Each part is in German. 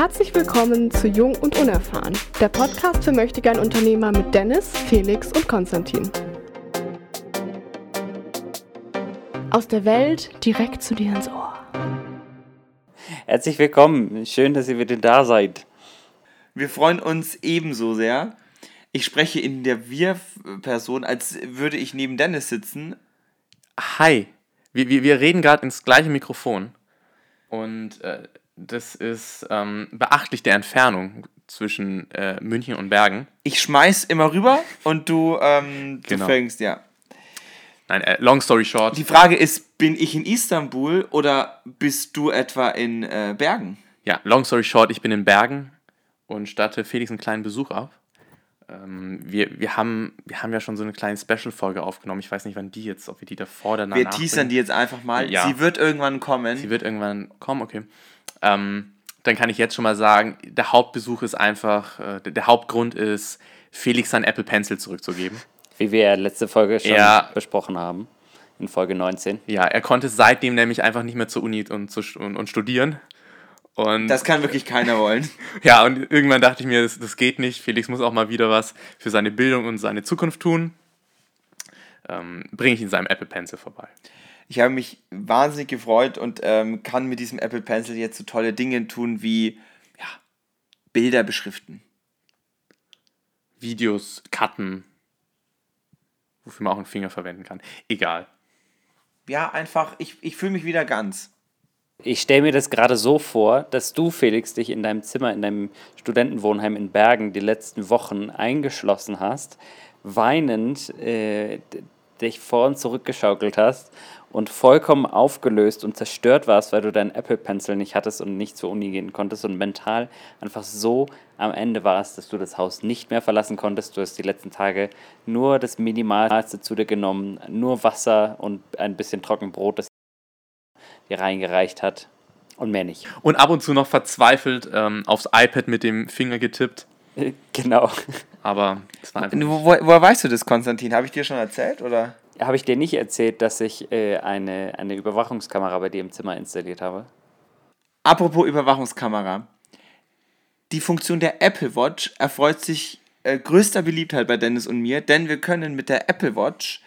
Herzlich willkommen zu Jung und Unerfahren, der Podcast für Möchtegern Unternehmer mit Dennis, Felix und Konstantin. Aus der Welt direkt zu dir ins Ohr. Herzlich willkommen, schön, dass ihr wieder da seid. Wir freuen uns ebenso sehr. Ich spreche in der Wir-Person, als würde ich neben Dennis sitzen. Hi, wir, wir, wir reden gerade ins gleiche Mikrofon. Und äh, das ist ähm, beachtlich der Entfernung zwischen äh, München und Bergen. Ich schmeiß immer rüber und du, ähm, du Genau. fängst, ja. Nein, äh, long story short. Die Frage ist, bin ich in Istanbul oder bist du etwa in äh, Bergen? Ja, long story short, ich bin in Bergen und statte Felix einen kleinen Besuch ab. Ähm, wir, wir, haben, wir haben ja schon so eine kleine Special-Folge aufgenommen. Ich weiß nicht, wann die jetzt, ob wir die davor oder danach. Wir teasern die jetzt einfach mal. Ja. Sie wird irgendwann kommen. Sie wird irgendwann kommen, okay. Ähm, dann kann ich jetzt schon mal sagen, der Hauptbesuch ist einfach, äh, der, Hauptgrund ist, Felix sein Apple Pencil zurückzugeben. Wie wir ja letzte Folge schon Ja. besprochen haben, in Folge 19. Ja, er konnte seitdem nämlich einfach nicht mehr zur Uni und, zu, und, und studieren. Und das kann wirklich keiner wollen. ja, und irgendwann dachte ich mir, das, das geht nicht. Felix muss auch mal wieder was für seine Bildung und seine Zukunft tun. Ähm, Bringe ich ihn seinem Apple Pencil vorbei. Ich habe mich wahnsinnig gefreut und ähm, kann mit diesem Apple Pencil jetzt so tolle Dinge tun wie ja, Bilder beschriften. Videos cutten, wofür man auch einen Finger verwenden kann. Egal. Ja, einfach, ich, ich fühle mich wieder ganz. Ich stelle mir das gerade so vor, dass du, Felix, dich in deinem Zimmer, in deinem Studentenwohnheim in Bergen die letzten Wochen eingeschlossen hast, weinend äh, dich vor und zurückgeschaukelt hast und vollkommen aufgelöst und zerstört warst, weil du deinen Apple Pencil nicht hattest und nicht zur Uni gehen konntest und mental einfach so am Ende warst, dass du das Haus nicht mehr verlassen konntest. Du hast die letzten Tage nur das Minimalste zu dir genommen, nur Wasser und ein bisschen Trockenbrot, das dir reingereicht hat und mehr nicht. Und ab und zu noch verzweifelt ähm, aufs iPad mit dem Finger getippt. Genau. Aber es war einfach. Wo, wo, woher weißt du das, Konstantin? Habe ich dir schon erzählt? Oder? Habe ich dir nicht erzählt, dass ich äh, eine, eine Überwachungskamera bei dir im Zimmer installiert habe? Apropos Überwachungskamera. Die Funktion der Apple Watch erfreut sich äh, größter Beliebtheit bei Dennis und mir, denn wir können mit der Apple Watch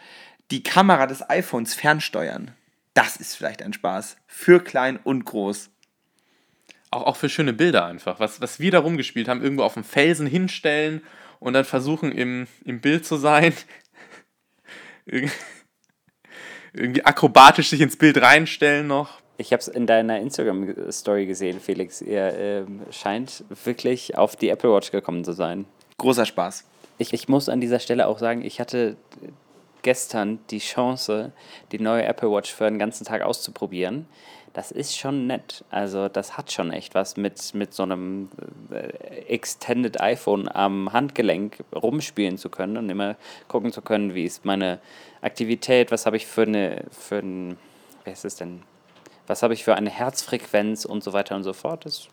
die Kamera des iPhones fernsteuern. Das ist vielleicht ein Spaß. Für klein und groß. Auch, auch für schöne Bilder einfach. Was, was wir da rumgespielt haben, irgendwo auf dem Felsen hinstellen und dann versuchen, im, im Bild zu sein. Irg- Irgendwie akrobatisch sich ins Bild reinstellen noch. Ich habe es in deiner Instagram-Story gesehen, Felix. Ihr ähm, scheint wirklich auf die Apple Watch gekommen zu sein. Großer Spaß. Ich, ich muss an dieser Stelle auch sagen, ich hatte gestern die Chance, die neue Apple Watch für einen ganzen Tag auszuprobieren. Das ist schon nett. Also das hat schon echt was mit, mit so einem äh, Extended iPhone am Handgelenk rumspielen zu können und immer gucken zu können, wie ist meine Aktivität, was habe ich für eine, für ein, wer ist es denn, was habe ich für eine Herzfrequenz und so weiter und so fort. Das,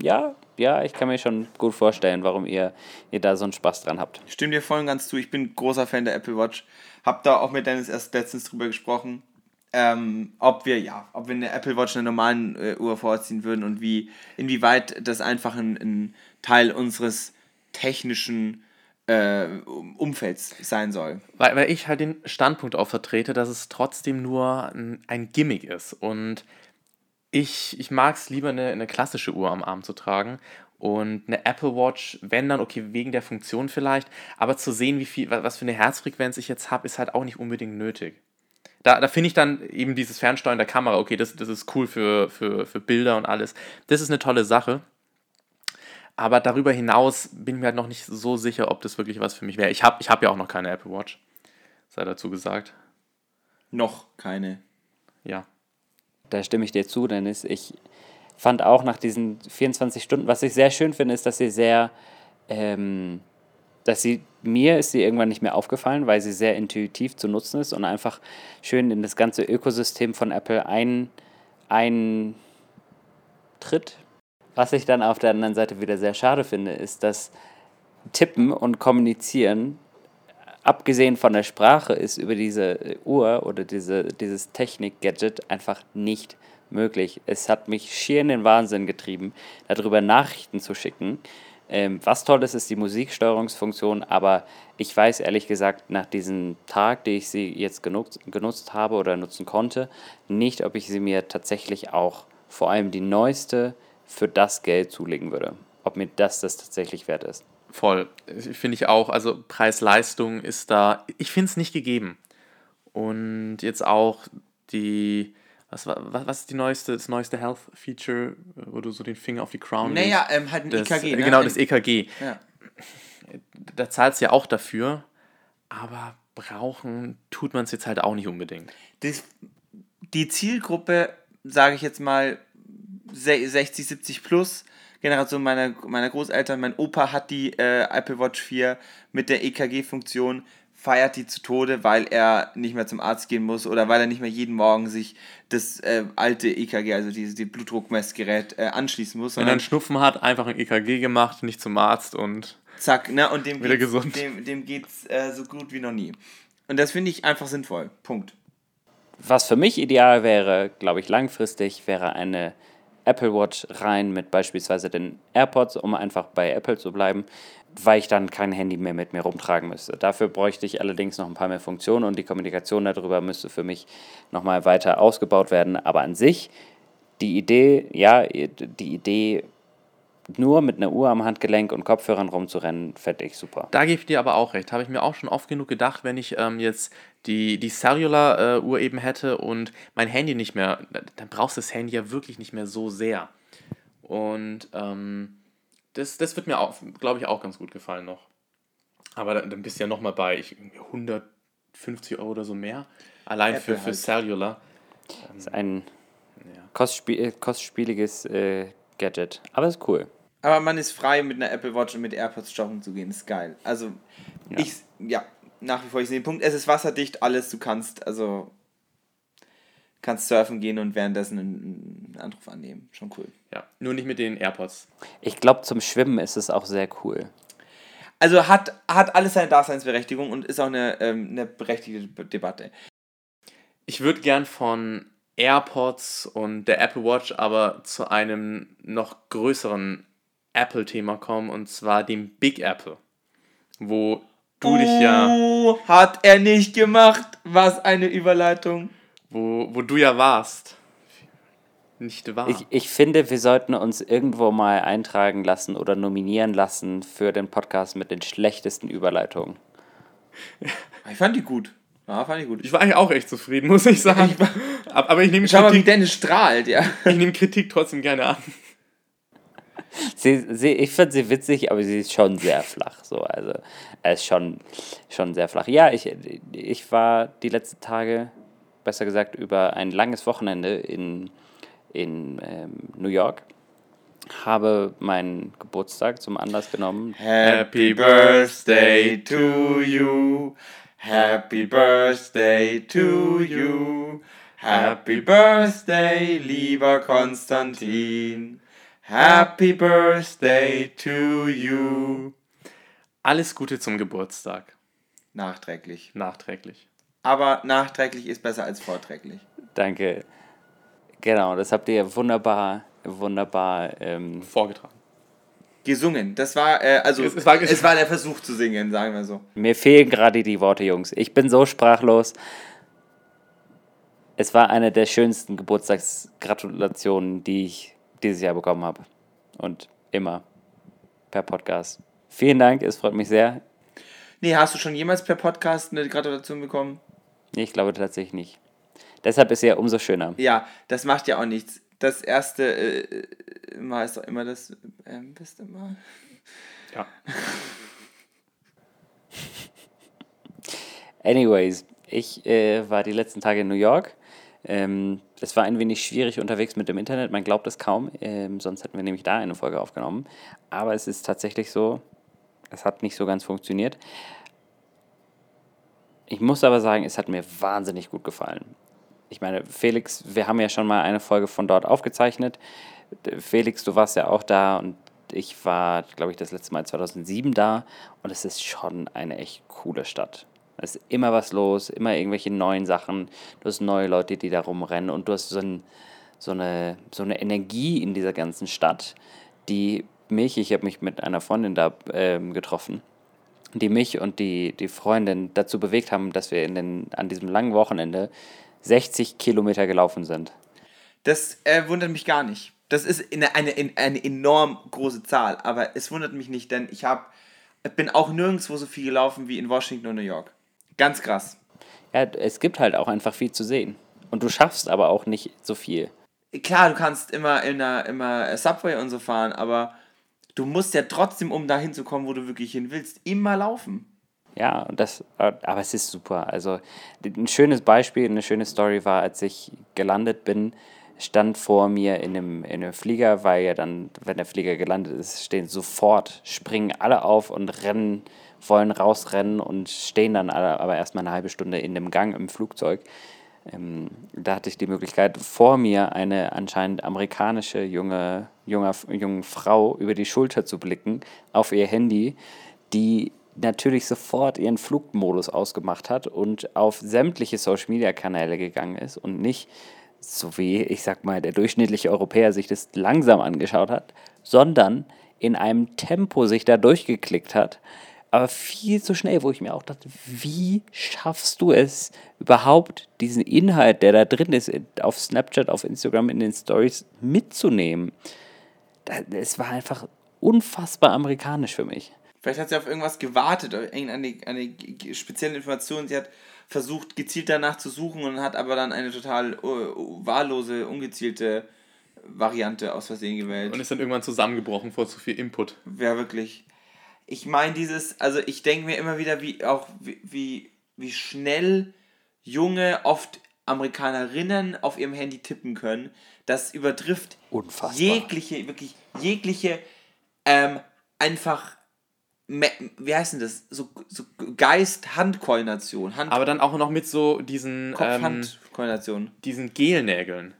ja, ja, ich kann mir schon gut vorstellen, warum ihr, ihr da so einen Spaß dran habt. Ich stimme dir voll und ganz zu. Ich bin großer Fan der Apple Watch. Hab da auch mit Dennis erst letztens drüber gesprochen, ähm, ob wir, ja, ob wir eine Apple Watch einer normalen äh, Uhr vorziehen würden und wie, inwieweit das einfach ein, ein Teil unseres technischen äh, Umfelds sein soll. Weil, weil ich halt den Standpunkt auch vertrete, dass es trotzdem nur ein, ein Gimmick ist. Und ich, ich mag es lieber, eine, eine klassische Uhr am Arm zu tragen. Und eine Apple Watch, wenn dann, okay, wegen der Funktion vielleicht, aber zu sehen, wie viel, wa- was für eine Herzfrequenz ich jetzt habe, ist halt auch nicht unbedingt nötig. Da, da finde ich dann eben dieses Fernsteuern der Kamera, okay, das, das ist cool für, für, für Bilder und alles. Das ist eine tolle Sache. Aber darüber hinaus bin ich mir halt noch nicht so sicher, ob das wirklich was für mich wäre. Ich habe ich hab ja auch noch keine Apple Watch, sei dazu gesagt. Noch keine. Ja. Da stimme ich dir zu, Dennis. Ich fand auch nach diesen 24 Stunden, was ich sehr schön finde, ist, dass sie sehr, ähm, dass sie, mir ist sie irgendwann nicht mehr aufgefallen, weil sie sehr intuitiv zu nutzen ist und einfach schön in das ganze Ökosystem von Apple ein, ein Tritt. Was ich dann auf der anderen Seite wieder sehr schade finde, ist, dass Tippen und Kommunizieren, abgesehen von der Sprache, ist über diese Uhr oder diese, dieses Technik-Gadget einfach nicht möglich. Es hat mich schier in den Wahnsinn getrieben, darüber Nachrichten zu schicken. Ähm, was toll ist, ist die Musiksteuerungsfunktion, aber ich weiß ehrlich gesagt nach diesem Tag, den ich sie jetzt genutzt, genutzt habe oder nutzen konnte, nicht, ob ich sie mir tatsächlich auch vor allem die neueste für das Geld zulegen würde. Ob mir das das tatsächlich wert ist. Voll. Finde ich auch. Also Preis-Leistung ist da, ich finde es nicht gegeben. Und jetzt auch die, was, was, was ist die neueste, das neueste Health-Feature, wo du so den Finger auf die Crown Naja, ähm, halt ein das, EKG. Ne? Genau, das EKG. Ja. Da zahlst du ja auch dafür, aber brauchen tut man es jetzt halt auch nicht unbedingt. Das, die Zielgruppe, sage ich jetzt mal, se- 60, 70 plus, Generation meiner, meiner Großeltern, mein Opa hat die äh, Apple Watch 4 mit der EKG-Funktion, feiert die zu Tode, weil er nicht mehr zum Arzt gehen muss oder weil er nicht mehr jeden Morgen sich das äh, alte EKG, also dieses die Blutdruckmessgerät, äh, anschließen muss, Wenn er einen Schnupfen hat, einfach ein EKG gemacht, nicht zum Arzt und zack, ne, und dem Wieder geht's, gesund. dem, dem geht's äh, so gut wie noch nie. Und das finde ich einfach sinnvoll. Punkt. Was für mich ideal wäre, glaube ich, langfristig, wäre eine Apple Watch rein mit beispielsweise den AirPods, um einfach bei Apple zu bleiben, weil ich dann kein Handy mehr mit mir rumtragen müsste. Dafür bräuchte ich allerdings noch ein paar mehr Funktionen und die Kommunikation darüber müsste für mich nochmal weiter ausgebaut werden. Aber an sich, die Idee, ja, die Idee, nur mit einer Uhr am Handgelenk und Kopfhörern rumzurennen, fände ich super. Da gebe ich dir aber auch recht. Habe ich mir auch schon oft genug gedacht, wenn ich ähm, jetzt die, die Cellular-Uhr eben hätte und mein Handy nicht mehr, dann brauchst du das Handy ja wirklich nicht mehr so sehr. Und ähm, das, das wird mir, auch, glaube ich, auch ganz gut gefallen noch. Aber dann, dann bist du ja nochmal bei ich, 150 Euro oder so mehr. Allein für, Apple halt. für Cellular. Das ist ein Ja. kostspie äh, kostspieliges äh, Gadget, aber ist cool. Aber man ist frei, mit einer Apple Watch und mit AirPods joggen zu gehen. ist geil. Also, ich, ja, nach wie vor, ich sehe den Punkt. Es ist wasserdicht, alles. Du kannst, also, kannst surfen gehen und währenddessen einen, Anruf annehmen. Schon cool. Ja, nur nicht mit den AirPods. Ich glaube, zum Schwimmen ist es auch sehr cool. Also, hat, hat alles seine Daseinsberechtigung und ist auch eine, ähm, eine berechtigte Debatte. Ich würde gern von AirPods und der Apple Watch aber zu einem noch größeren Apple-Thema kommen und zwar dem Big Apple. Wo du dich ja, Uh, hat er nicht gemacht. Was eine Überleitung. Wo, wo du ja warst. Nicht wahr? Ich, ich finde, wir sollten uns irgendwo mal eintragen lassen oder nominieren lassen für den Podcast mit den schlechtesten Überleitungen. Ich fand die gut. Ja, fand ich gut. Ich war eigentlich auch echt zufrieden, muss ich sagen. Ab- Aber ich nehme Schau mal, wie Kritik, Dennis strahlt, ja. ich nehme Kritik trotzdem gerne an. Sie, sie, ich finde sie witzig, aber sie ist schon sehr flach. So. Also, es ist schon, schon sehr flach. Ja, ich, ich war die letzten Tage, besser gesagt, über ein langes Wochenende in, in ähm, New York. Habe meinen Geburtstag zum Anlass genommen. Happy Birthday to you. Happy Birthday to you. Happy Birthday, lieber Konstantin. Happy Birthday to you. Alles Gute zum Geburtstag. Nachträglich. Nachträglich. Aber nachträglich ist besser als vorträglich. Danke. Genau, das habt ihr wunderbar, wunderbar. Ähm, Vorgetragen. Gesungen. Das war, äh, also, Es- es es war, war- der Versuch zu singen, sagen wir so. mir fehlen gerade die Worte, Jungs. Ich bin so sprachlos. Es war eine der schönsten Geburtstagsgratulationen, die ich dieses Jahr bekommen habe. Und immer per Podcast. Vielen Dank, es freut mich sehr. Nee, hast du schon jemals per Podcast eine Gratulation bekommen? Nee, Ich glaube tatsächlich nicht. Deshalb ist ja umso schöner. Ja, das macht ja auch nichts. Das erste äh, Mal ist doch immer das ähm, beste Mal. Ja. Anyways, ich äh, war die letzten Tage in New York. Ähm, es war ein wenig schwierig unterwegs mit dem Internet, man glaubt es kaum, ähm, sonst hätten wir nämlich da eine Folge aufgenommen. Aber es ist tatsächlich so, es hat nicht so ganz funktioniert. Ich muss aber sagen, es hat mir wahnsinnig gut gefallen. Ich meine, Felix, wir haben ja schon mal eine Folge von dort aufgezeichnet. Felix, du warst ja auch da und ich war, glaube ich, das letzte Mal 2007 da und es ist schon eine echt coole Stadt. Es ist immer was los, immer irgendwelche neuen Sachen. Du hast neue Leute, die da rumrennen und du hast so ein, so eine, so eine Energie in dieser ganzen Stadt, die mich, ich habe mich mit einer Freundin da ähm, getroffen, die mich und die, die Freundin dazu bewegt haben, dass wir in den, an diesem langen Wochenende 60 Kilometer gelaufen sind. Das äh, wundert mich gar nicht. Das ist eine, eine, eine enorm große Zahl, aber es wundert mich nicht, denn ich hab, bin auch nirgendwo so viel gelaufen wie in Washington und New York. Ganz krass. Ja, es gibt halt auch einfach viel zu sehen. Und du schaffst aber auch nicht so viel. Klar, du kannst immer in einer immer Subway und so fahren, aber du musst ja trotzdem, um dahin zu kommen, wo du wirklich hin willst, immer laufen. Ja, und das, aber es ist super. Also ein schönes Beispiel, eine schöne Story war, als ich gelandet bin, stand vor mir in einem, in einem Flieger, weil ja dann, wenn der Flieger gelandet ist, stehen sofort, springen alle auf und rennen, wollen rausrennen und stehen dann alle aber erstmal eine halbe Stunde in dem Gang im Flugzeug. Ähm, da hatte ich die Möglichkeit, vor mir eine anscheinend amerikanische junge, junge, junge Frau über die Schulter zu blicken auf ihr Handy, die natürlich sofort ihren Flugmodus ausgemacht hat und auf sämtliche Social-Media-Kanäle gegangen ist und nicht so wie, ich sag mal, der durchschnittliche Europäer sich das langsam angeschaut hat, sondern in einem Tempo sich da durchgeklickt hat, aber viel zu schnell, wo ich mir auch dachte, wie schaffst du es überhaupt, diesen Inhalt, der da drin ist, auf Snapchat, auf Instagram, in den Stories mitzunehmen? Es war einfach unfassbar amerikanisch für mich. Vielleicht hat sie auf irgendwas gewartet, auf irgendeine eine spezielle Information. Sie hat versucht, gezielt danach zu suchen und hat aber dann eine total uh, wahllose, ungezielte Variante aus Versehen gewählt. Und ist dann irgendwann zusammengebrochen vor zu viel Input. Ja, wirklich. Ich meine, dieses, also ich denke mir immer wieder, wie auch wie, wie, wie schnell junge, oft Amerikanerinnen auf ihrem Handy tippen können. Das übertrifft Unfassbar. jegliche, wirklich jegliche ähm, einfach wie heißt denn das? So, so Geist-Hand-Koordination. Hand Aber dann auch noch mit so diesen. Kopf-Hand-Koordination. Ähm, diesen Gelnägeln.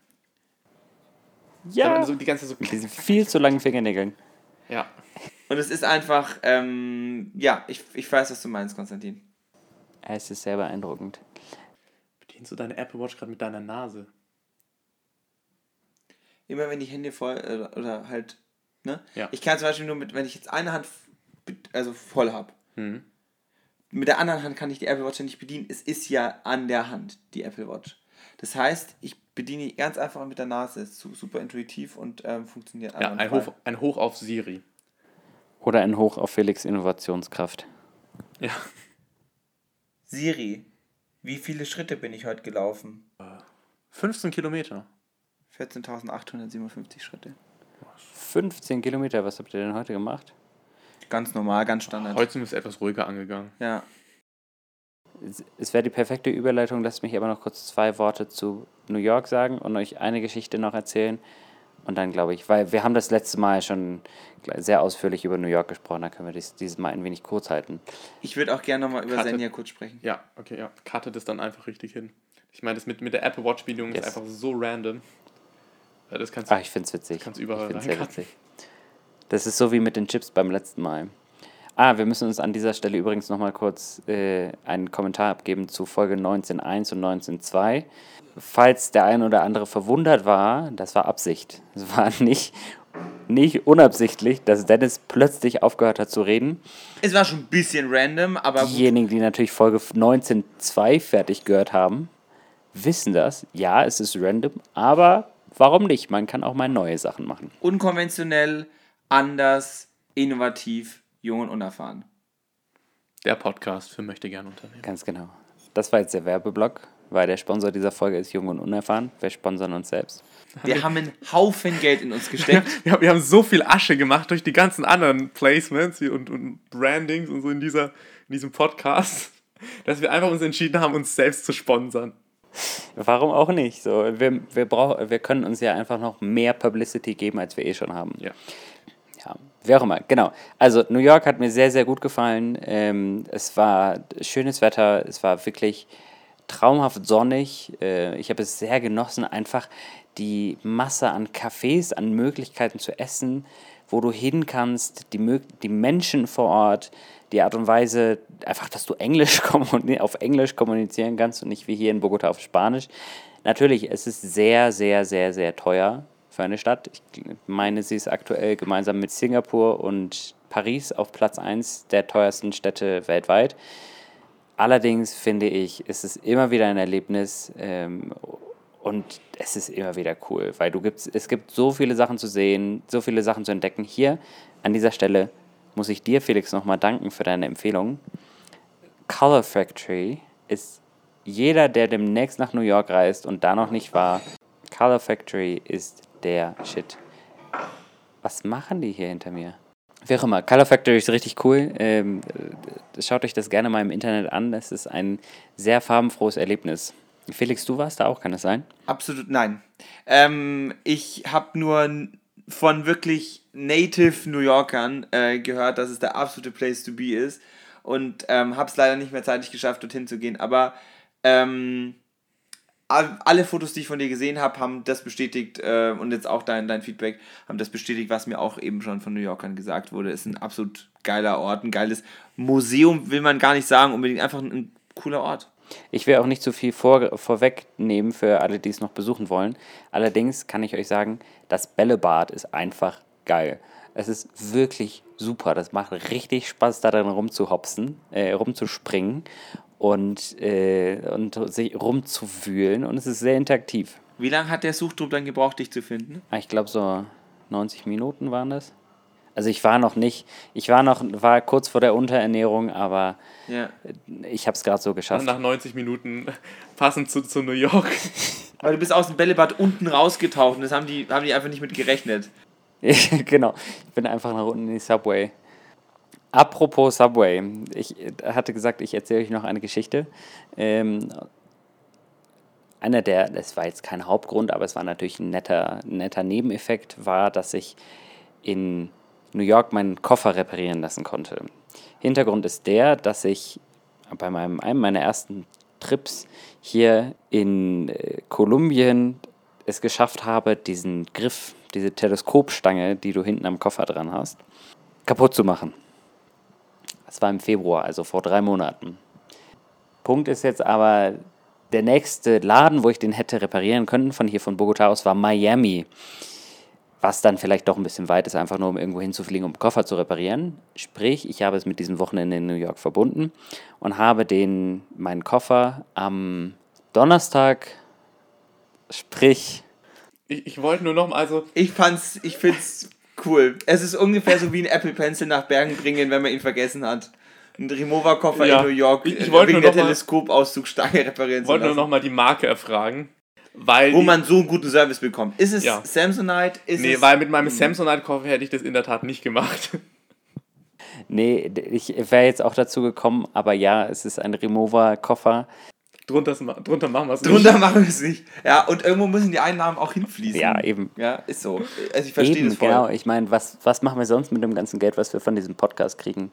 Ja. So die ganze so mit diesen viel zu langen Fingernägeln. Ja. Und es ist einfach, ähm, ja, ich, ich weiß, was du meinst, Konstantin. Es ist sehr beeindruckend. Bedienst du deine Apple Watch gerade mit deiner Nase? Immer wenn die Hände voll, oder, oder halt, ne? Ja. Ich kann zum Beispiel nur mit, wenn ich jetzt eine Hand also voll habe. Mhm. Mit der anderen Hand kann ich die Apple Watch ja nicht bedienen. Es ist ja an der Hand, die Apple Watch. Das heißt, ich bediene die ganz einfach mit der Nase. Ist super intuitiv und ähm, funktioniert Ja, ein Hoch, ein Hoch auf Siri. Oder ein Hoch auf Felix Innovationskraft. Ja. Siri, wie viele Schritte bin ich heute gelaufen? 15 Kilometer. 14.857 Schritte. 15 Kilometer, was habt ihr denn heute gemacht? Ganz normal, ganz standard. Heute sind wir es etwas ruhiger angegangen. Ja. Es, es wäre die perfekte Überleitung, lasst mich aber noch kurz zwei Worte zu New York sagen und euch eine Geschichte noch erzählen. Und dann glaube ich, weil wir haben das letzte Mal schon sehr ausführlich über New York gesprochen, da können wir dies, dieses Mal ein wenig kurz halten. Ich würde auch gerne nochmal über Karte- Senja kurz sprechen. Ja, okay, ja. Cuttet es dann einfach richtig hin. Ich meine, das mit, mit der Apple Watch-Bedienung Yes. ist einfach so random. Das kannst du. Ach, ich finde es witzig. Kannst überall ich sehr witzig. Das ist so wie mit den Chips beim letzten Mal. Ah, wir müssen uns an dieser Stelle übrigens nochmal kurz äh, einen Kommentar abgeben zu Folge 19.1 und 19.2. Falls der ein oder andere verwundert war, das war Absicht. Es war nicht, nicht unabsichtlich, dass Dennis plötzlich aufgehört hat zu reden. Es war schon ein bisschen random, aber. Diejenigen, die natürlich Folge 19.2 fertig gehört haben, wissen das. Ja, es ist random, aber warum nicht? Man kann auch mal neue Sachen machen. unkonventionell, anders, innovativ, jung und unerfahren. Der Podcast für möchte gern Unternehmen. Ganz genau. Das war jetzt der Werbeblock, weil der Sponsor dieser Folge ist Jung und Unerfahren. Wir sponsern uns selbst. Wir haben einen Haufen Geld in uns gesteckt. Wir haben so viel Asche gemacht durch die ganzen anderen Placements und, und Brandings und so in, dieser, in diesem Podcast, dass wir einfach uns entschieden haben, uns selbst zu sponsern. Warum auch nicht? So, wir, wir, brauch, wir können uns ja einfach noch mehr Publicity geben, als wir eh schon haben. Ja. Wie auch immer, genau. Also New York hat mir sehr, sehr gut gefallen. Ähm, es war schönes Wetter, es war wirklich traumhaft sonnig. Äh, ich habe es sehr genossen, einfach die Masse an Cafés, an Möglichkeiten zu essen, wo du hin kannst, die, die Menschen vor Ort, die Art und Weise, einfach, dass du Englisch auf Englisch kommunizieren kannst und nicht wie hier in Bogota auf Spanisch. Natürlich, es ist sehr, sehr, sehr, sehr teuer für eine Stadt. Ich meine, sie ist aktuell gemeinsam mit Singapur und Paris auf Platz 1 der teuersten Städte weltweit. Allerdings finde ich, ist es immer wieder ein Erlebnis ähm, und es ist immer wieder cool, weil du gibt's, es gibt so viele Sachen zu sehen, so viele Sachen zu entdecken. Hier an dieser Stelle muss ich dir, Felix, nochmal danken für deine Empfehlung. Color Factory ist jeder, der demnächst nach New York reist und da noch nicht war, Color Factory ist der Shit. Was machen die hier hinter mir? Wie auch immer, Color Factory ist richtig cool. Ähm, äh, schaut euch das gerne mal im Internet an. Es ist ein sehr farbenfrohes Erlebnis. Felix, du warst da auch, kann das sein? Absolut nein. Ähm, ich habe nur von wirklich native New Yorkern äh, gehört, dass es der absolute Place to be ist. Und ähm, habe es leider nicht mehr zeitlich geschafft, dorthin zu gehen. Aber ähm, alle Fotos, die ich von dir gesehen habe, haben das bestätigt äh, und jetzt auch dein, dein Feedback haben das bestätigt, was mir auch eben schon von New Yorkern gesagt wurde. Es ist ein absolut geiler Ort, ein geiles Museum, will man gar nicht sagen, unbedingt einfach ein, ein cooler Ort. Ich will auch nicht zu viel vor, vorwegnehmen für alle, die es noch besuchen wollen. Allerdings kann ich euch sagen, das Bällebad ist einfach geil. Es ist wirklich super. Das macht richtig Spaß, da drin rumzuhopsen, äh, rumzuspringen und, äh, und sich rumzuwühlen. Und es ist sehr interaktiv. Wie lange hat der Suchdruck dann gebraucht, dich zu finden? Ah, ich glaube, so 90 Minuten waren das. Also ich war noch nicht, ich war noch, war kurz vor der Unterernährung, aber ja. ich habe es gerade so geschafft. Nach 90 Minuten passend zu, zu New York. Weil du bist aus dem Bällebad unten rausgetaucht und das haben die, haben die einfach nicht mit gerechnet. genau, ich bin einfach nach unten in die Subway. Apropos Subway, ich hatte gesagt, ich erzähle euch noch eine Geschichte. Ähm, einer der, das war jetzt kein Hauptgrund, aber es war natürlich ein netter, netter Nebeneffekt, war, dass ich in New York meinen Koffer reparieren lassen konnte. Hintergrund ist der, dass ich bei meinem, einem meiner ersten Trips hier in äh, Kolumbien es geschafft habe, diesen Griff, diese Teleskopstange, die du hinten am Koffer dran hast, kaputt zu machen. Das war im Februar, also vor drei Monaten. Punkt ist jetzt aber, der nächste Laden, wo ich den hätte reparieren können, von hier von Bogota aus, war Miami was dann vielleicht doch ein bisschen weit ist, einfach nur um irgendwo hinzufliegen, um Koffer zu reparieren. Sprich, ich habe es mit diesem Wochenende in New York verbunden und habe den, meinen Koffer am Donnerstag, sprich. Ich, ich wollte nur noch mal, also. Ich fand's, ich find's cool. Es ist ungefähr so wie ein Apple Pencil nach Bergen bringen, wenn man ihn vergessen hat. Ein Remover-Koffer ja, in New York ich, ich wegen der Teleskopauszugsstange reparieren Ich wollte nur noch mal die Marke erfragen. Weil wo man so einen guten Service bekommt. Ist es ja. Samsonite? Ist nee, weil mit meinem Samsonite-Koffer hätte ich das in der Tat nicht gemacht. Nee, ich wäre jetzt auch dazu gekommen, aber ja, es ist ein Remover-Koffer. Drunter, drunter machen wir es nicht. Drunter machen wir es nicht. Ja, und irgendwo müssen die Einnahmen auch hinfließen. Ja, eben. Ja, ist so. Also ich verstehe das voll. Genau, ich meine, was, was machen wir sonst mit dem ganzen Geld, was wir von diesem Podcast kriegen?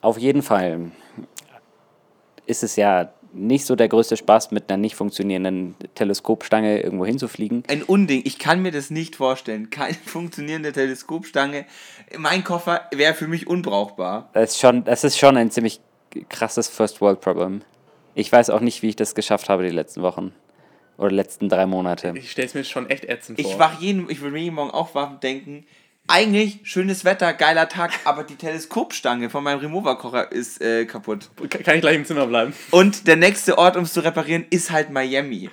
Auf jeden Fall ist es ja nicht so der größte Spaß, mit einer nicht funktionierenden Teleskopstange irgendwo hinzufliegen. Ein Unding, ich kann mir das nicht vorstellen. Keine funktionierende Teleskopstange. Mein Koffer wäre für mich unbrauchbar. Das ist, schon, das ist schon ein ziemlich krasses First World Problem. Ich weiß auch nicht, wie ich das geschafft habe die letzten Wochen. Oder letzten drei Monate. Ich stelle es mir schon echt ätzend vor. Ich wach jeden, ich würde mir jeden Morgen aufwachen und denken, eigentlich schönes Wetter, geiler Tag, aber die Teleskopstange von meinem Remover-Kocher ist äh, kaputt. Kann ich gleich im Zimmer bleiben. Und der nächste Ort, um es zu reparieren, ist halt Miami.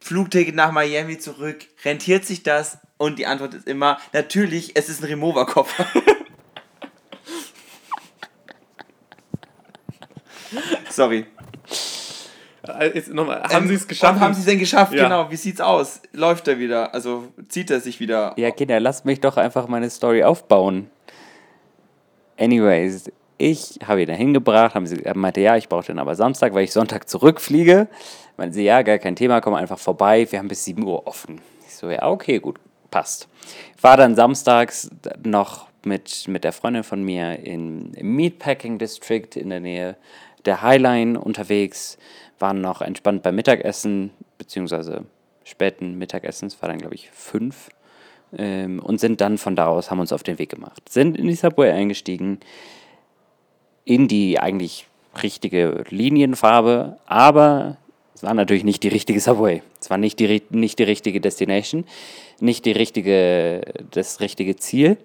Flugticket nach Miami zurück. Rentiert sich das? Und die Antwort ist immer, natürlich, es ist ein Remover-Koffer. Sorry. Äh, jetzt nochmal, haben ähm, sie es geschafft? Haben sie es denn geschafft? Ja. Genau. Wie sieht's aus? Läuft er wieder? Also zieht er sich wieder? Ja, Kinder, lasst mich doch einfach meine Story aufbauen. Anyways, ich habe ihn da hingebracht, haben sie, er meinte, ja, ich brauche den aber Samstag, weil ich Sonntag zurückfliege. Meinen sie, ja, gar kein Thema, komm einfach vorbei, wir haben bis 7 Uhr offen. Ich so, ja, okay, gut, passt. War dann samstags noch mit, mit der Freundin von mir in, im Meatpacking District in der Nähe der Highline unterwegs waren noch entspannt beim Mittagessen, beziehungsweise späten Mittagessen, es war dann glaube ich fünf, ähm, und sind dann von da aus, haben uns auf den Weg gemacht. Sind in die Subway eingestiegen, in die eigentlich richtige Linienfarbe, aber Es war natürlich nicht die richtige Subway. Es war nicht die, nicht die richtige Destination, nicht die richtige, das richtige Ziel.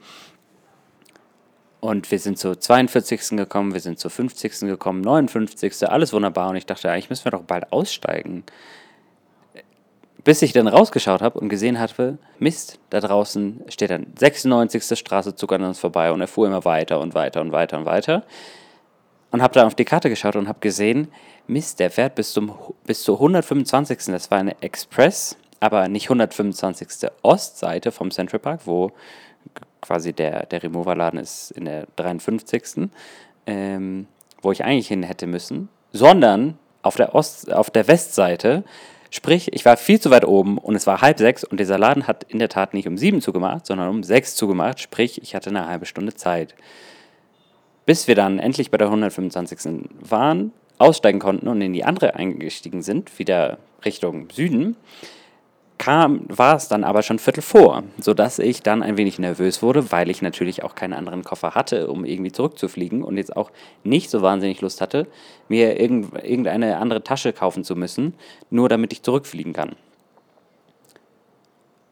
Und wir sind zur 42. gekommen, wir sind zur 50. gekommen, 59. Alles wunderbar. Und ich dachte, eigentlich müssen wir doch bald aussteigen. Bis ich dann rausgeschaut habe und gesehen hatte, Mist, da draußen steht dann 96. Straße, zog an uns vorbei. Und er fuhr immer weiter und weiter und weiter und weiter. Und habe dann auf die Karte geschaut und habe gesehen, Mist, der fährt bis, zum, bis zur 125. Das war eine Express, aber nicht 125. Ostseite vom Central Park, wo quasi der, der Remover-Laden ist in der 53. Ähm, wo ich eigentlich hin hätte müssen, sondern auf der, Ost, auf der Westseite. Sprich, ich war viel zu weit oben und es war halb sechs und dieser Laden hat in der Tat nicht um sieben zugemacht, sondern um sechs zugemacht. Sprich, ich hatte eine halbe Stunde Zeit. Bis wir dann endlich bei der 125. waren, aussteigen konnten und in die andere eingestiegen sind, wieder Richtung Süden, kam, war es dann aber schon Viertel vor, sodass ich dann ein wenig nervös wurde, weil ich natürlich auch keinen anderen Koffer hatte, um irgendwie zurückzufliegen und jetzt auch nicht so wahnsinnig Lust hatte, mir irgendeine andere Tasche kaufen zu müssen, nur damit ich zurückfliegen kann.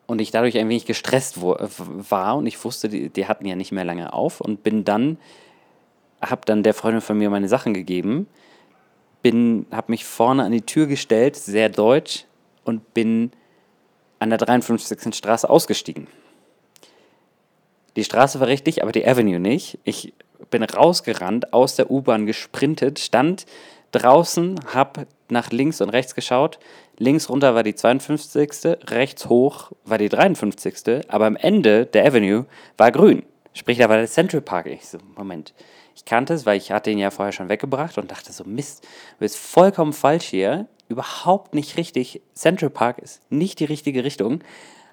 Und ich dadurch ein wenig gestresst war und ich wusste, die, die hatten ja nicht mehr lange auf und bin dann, habe dann der Freundin von mir meine Sachen gegeben, bin, habe mich vorne an die Tür gestellt, sehr deutsch und bin an der 53. Straße ausgestiegen. Die Straße war richtig, aber die Avenue nicht. Ich bin rausgerannt, aus der U-Bahn gesprintet, stand draußen, hab nach links und rechts geschaut. Links runter war die 52. Rechts hoch war die 53. Aber am Ende der Avenue war grün. Sprich, da war der Central Park. Ich so, Moment. Ich kannte es, weil ich hatte ihn ja vorher schon weggebracht und dachte so, Mist, du bist vollkommen falsch hier überhaupt nicht richtig. Central Park ist nicht die richtige Richtung.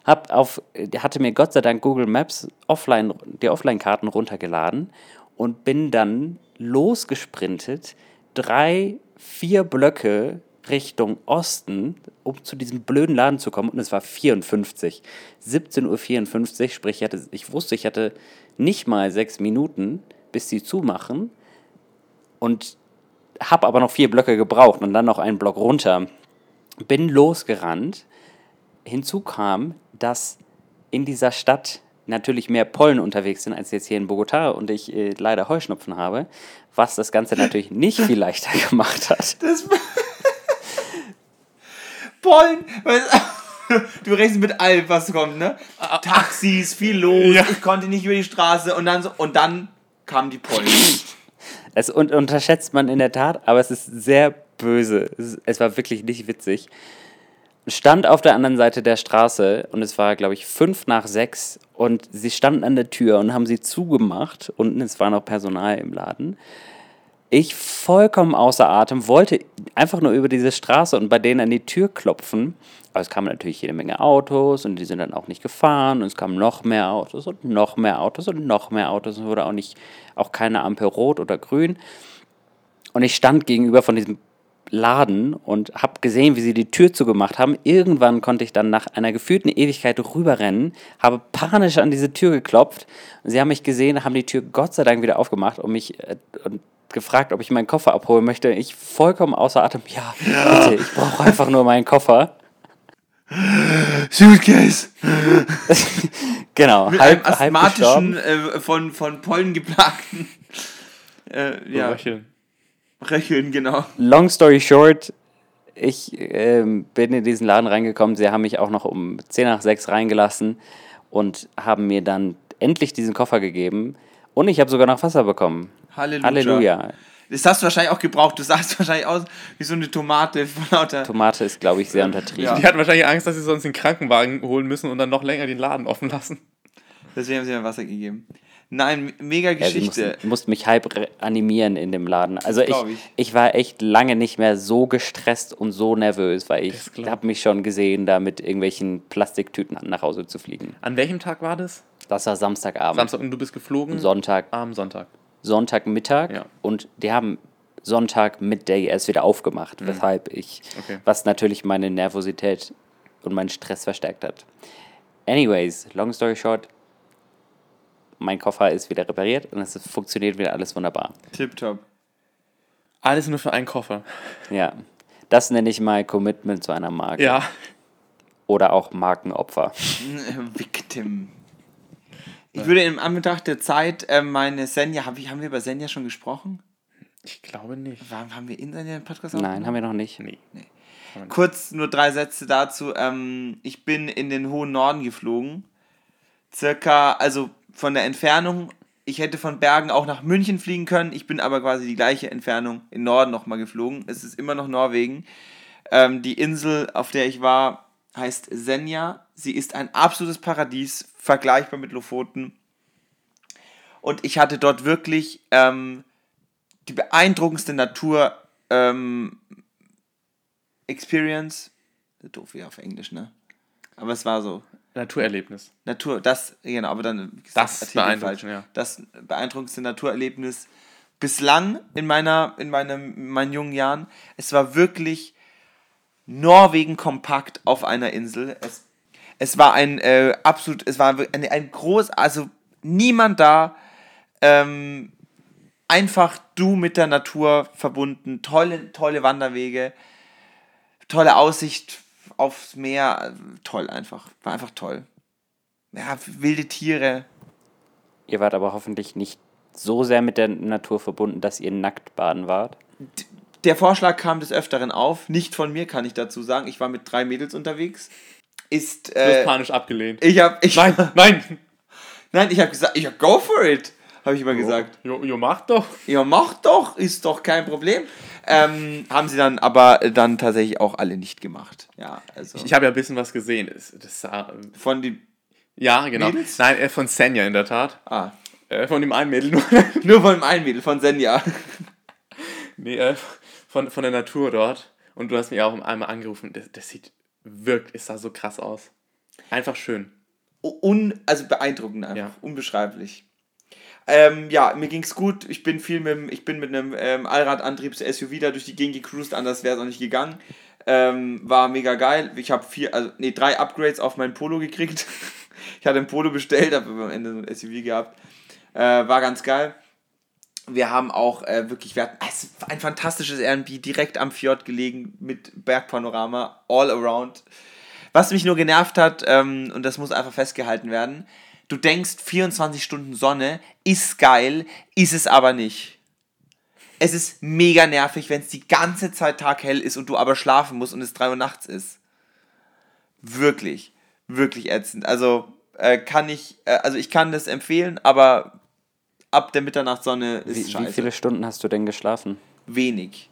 Hab auf, hatte mir Gott sei Dank Google Maps offline, die Offline-Karten runtergeladen und bin dann losgesprintet, drei, vier Blöcke Richtung Osten, um zu diesem blöden Laden zu kommen. Und es war 54. 17.54 Uhr, sprich, ich, hatte, ich wusste, ich hatte nicht mal sechs Minuten, bis sie zumachen. Und habe aber noch vier Blöcke gebraucht und dann noch einen Block runter. Bin losgerannt. Hinzu kam, dass in dieser Stadt natürlich mehr Pollen unterwegs sind als jetzt hier in Bogota und ich äh, leider Heuschnupfen habe, was das Ganze natürlich nicht viel leichter gemacht hat. Das Pollen! Du rechnest mit allem, was kommt, ne? Taxis, viel los, ja. ich konnte nicht über die Straße und dann so, und dann kamen die Pollen. Es unterschätzt man in der Tat, aber es ist sehr böse. Es, es war wirklich nicht witzig. Stand auf der anderen Seite der Straße und es war, glaube ich, fünf nach sechs und sie standen an der Tür und haben sie zugemacht. Unten, es war noch Personal im Laden. Ich vollkommen außer Atem, wollte einfach nur über diese Straße und bei denen an die Tür klopfen. Aber es kamen natürlich jede Menge Autos und die sind dann auch nicht gefahren und es kamen noch mehr Autos und noch mehr Autos und noch mehr Autos und wurde auch nicht, auch keine Ampel rot oder grün. Und ich stand gegenüber von diesem Laden und habe gesehen, wie sie die Tür zugemacht haben. Irgendwann konnte ich dann nach einer gefühlten Ewigkeit rüberrennen, habe panisch an diese Tür geklopft. Sie haben mich gesehen, haben die Tür Gott sei Dank wieder aufgemacht und mich äh, und gefragt, ob ich meinen Koffer abholen möchte. Ich vollkommen außer Atem. Ja, ja. bitte, ich brauche einfach nur meinen Koffer. Suitcase. genau. Mit halb, einem asthmatischen, äh, von, von Pollen geplagten. Äh, ja. Röcheln. Röcheln, genau. Long story short, ich äh, bin in diesen Laden reingekommen. Sie haben mich auch noch um 10 nach 6 reingelassen und haben mir dann endlich diesen Koffer gegeben. Und ich habe sogar noch Wasser bekommen. Halleluja. Halleluja. Das hast du wahrscheinlich auch gebraucht. Du sahst wahrscheinlich aus wie so eine Tomate von lauter. Tomate ist, glaube ich, sehr untertrieben. Ja. Die hatten wahrscheinlich Angst, dass sie sonst den Krankenwagen holen müssen und dann noch länger den Laden offen lassen. Deswegen haben sie mir Wasser gegeben. Nein, mega Geschichte. Ja, mussten, mussten mich halb animieren in dem Laden. Also ich, ich, ich. war echt lange nicht mehr so gestresst und so nervös, weil ich habe mich schon gesehen, da mit irgendwelchen Plastiktüten nach Hause zu fliegen. An welchem Tag war das? Das war Samstagabend. Samstag und du bist geflogen? Sonntag. Am Sonntag. Sonntagmittag ja. und die haben Sonntag Midday erst wieder aufgemacht, mhm. weshalb ich, okay. was natürlich meine Nervosität und meinen Stress verstärkt hat. Anyways, long story short, mein Koffer ist wieder repariert und es funktioniert wieder alles wunderbar. Tipptopp. Alles nur für einen Koffer. Ja. Das nenne ich mal Commitment zu einer Marke. Ja. Oder auch Markenopfer. Victim. Ich würde im Anbetracht der Zeit äh, meine Senja, hab ich, haben wir über Senja schon gesprochen? Ich glaube nicht. War, haben wir in Senja den Podcast Nein, haben wir noch nicht. Nee. Kurz nur drei Sätze dazu. Ähm, ich bin in den hohen Norden geflogen. Circa, also von der Entfernung, ich hätte von Bergen auch nach München fliegen können. Ich bin aber quasi die gleiche Entfernung in Norden nochmal geflogen. Es ist immer noch Norwegen. Ähm, die Insel, auf der ich war, heißt Senja. Sie ist ein absolutes Paradies, vergleichbar mit Lofoten. Und ich hatte dort wirklich ähm, die beeindruckendste Natur ähm, Experience. Doof wie auf Englisch, ne? Aber es war so. Naturerlebnis. Natur, das, genau, aber dann Das Artikel beeindruckend, ja. Das beeindruckendste Naturerlebnis bislang in meiner, in meinem, in meinen jungen Jahren. Es war wirklich Norwegen kompakt auf einer Insel. Es, es war ein äh, absolut, es war ein, ein groß, also niemand da. Ähm, einfach du mit der Natur verbunden. Tolle, tolle Wanderwege. Tolle Aussicht aufs Meer. Toll einfach. War einfach toll. Ja, wilde Tiere. Ihr wart aber hoffentlich nicht so sehr mit der Natur verbunden, dass ihr nackt baden wart. Der Vorschlag kam des Öfteren auf. Nicht von mir, kann ich dazu sagen. Ich war mit drei Mädels unterwegs. Ist. Du hast Äh, panisch abgelehnt. ich hab. Ich, Nein, nein. Nein, ich habe gesagt, ich go for it. Habe ich immer gesagt. Jo, jo, mach doch. Ja, mach doch, ist doch kein Problem. Ähm, haben sie dann aber dann tatsächlich auch alle nicht gemacht. Ja, also. Ich habe ja ein bisschen was gesehen. Das, das sah, von die. ja, genau. Mädels? Nein, äh, von Senja in der Tat. Ah. Äh, von dem einen Mädel nur. Nur von dem einen Mädel, von Senja. nee, äh, von, von der Natur dort. Und du hast mich auch einmal angerufen. Das, das sieht wirklich, es sah so krass aus. Einfach schön. Un, also beeindruckend einfach, Ja. unbeschreiblich. Ähm, ja, mir ging's gut. Ich bin viel mit, ich bin mit einem ähm, Allradantriebs-SUV da durch die Gegend gecruised, anders wäre es auch nicht gegangen. Ähm, war mega geil. Ich habe vier, also nee, drei Upgrades auf mein Polo gekriegt. ich hatte ein Polo bestellt, habe am Ende so ein SUV gehabt. Äh, war ganz geil. Wir haben auch äh, wirklich, wir hatten war ein fantastisches Airbnb direkt am Fjord gelegen mit Bergpanorama all around. Was mich nur genervt hat, ähm, und das muss einfach festgehalten werden, du denkst 24 Stunden Sonne ist geil, ist es aber nicht. Es ist mega nervig, wenn es die ganze Zeit taghell ist und du aber schlafen musst und es 3 Uhr nachts ist. Wirklich, wirklich ätzend. Also äh, kann ich, äh, also ich kann das empfehlen, aber ab der Mitternachtssonne ist Wie, scheiße wie viele Stunden hast du denn geschlafen? wenig.